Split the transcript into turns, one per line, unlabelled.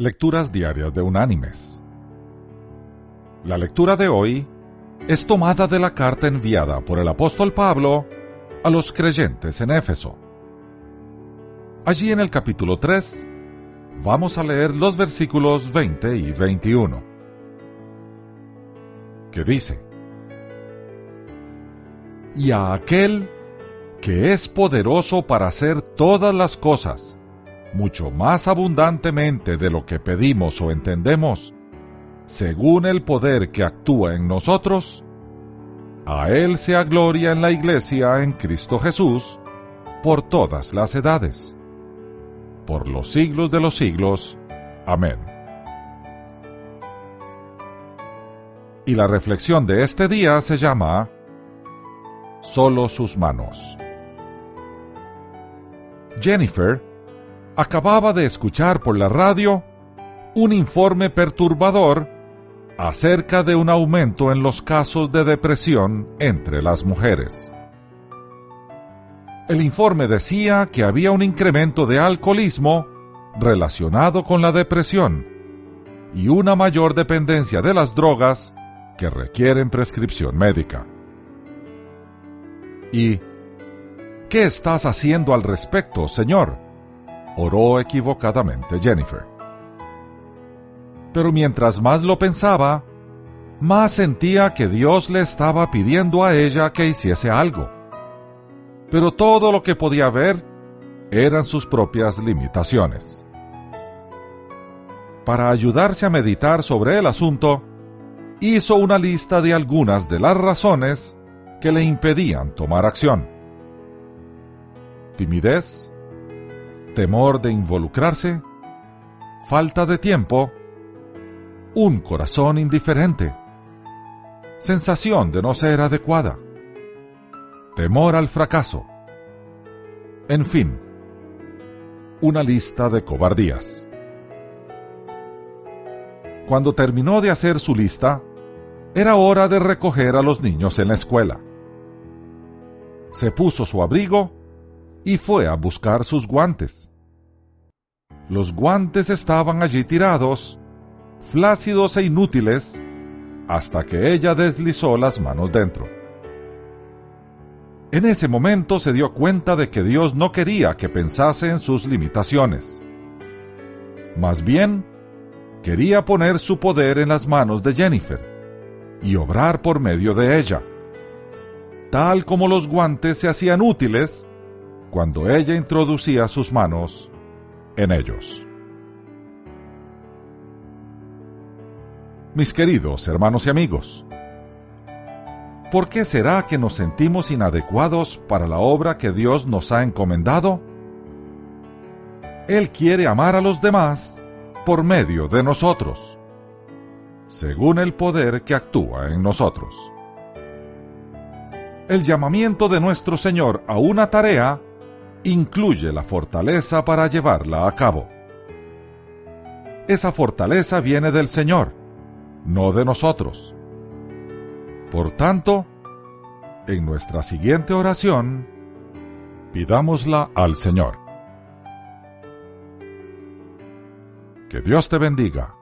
Lecturas Diarias de Unánimes. La lectura de hoy es tomada de la carta enviada por el apóstol Pablo a los creyentes en Éfeso. Allí en el capítulo 3 vamos a leer los versículos 20 y 21, que dice, Y a aquel que es poderoso para hacer todas las cosas, mucho más abundantemente de lo que pedimos o entendemos, según el poder que actúa en nosotros, a Él sea gloria en la Iglesia en Cristo Jesús, por todas las edades, por los siglos de los siglos. Amén. Y la reflexión de este día se llama Solo sus manos. Jennifer acababa de escuchar por la radio un informe perturbador acerca de un aumento en los casos de depresión entre las mujeres. El informe decía que había un incremento de alcoholismo relacionado con la depresión y una mayor dependencia de las drogas que requieren prescripción médica. ¿Y qué estás haciendo al respecto, Señor? Oró equivocadamente Jennifer. Pero mientras más lo pensaba, más sentía que Dios le estaba pidiendo a ella que hiciese algo. Pero todo lo que podía ver eran sus propias limitaciones. Para ayudarse a meditar sobre el asunto, hizo una lista de algunas de las razones que le impedían tomar acción. Timidez, temor de involucrarse, falta de tiempo, un corazón indiferente, sensación de no ser adecuada, temor al fracaso, en fin, una lista de cobardías. Cuando terminó de hacer su lista, era hora de recoger a los niños en la escuela. Se puso su abrigo y fue a buscar sus guantes. Los guantes estaban allí tirados, flácidos e inútiles, hasta que ella deslizó las manos dentro. En ese momento se dio cuenta de que Dios no quería que pensase en sus limitaciones. Más bien, quería poner su poder en las manos de Jennifer y obrar por medio de ella. Tal como los guantes se hacían útiles cuando ella introducía sus manos en ellos. Mis queridos hermanos y amigos, ¿por qué será que nos sentimos inadecuados para la obra que Dios nos ha encomendado? Él quiere amar a los demás por medio de nosotros, según el poder que actúa en nosotros. El llamamiento de nuestro Señor a una tarea incluye la fortaleza para llevarla a cabo. Esa fortaleza viene del Señor, no de nosotros. Por tanto, en nuestra siguiente oración, pidámosla al Señor. Que Dios te bendiga.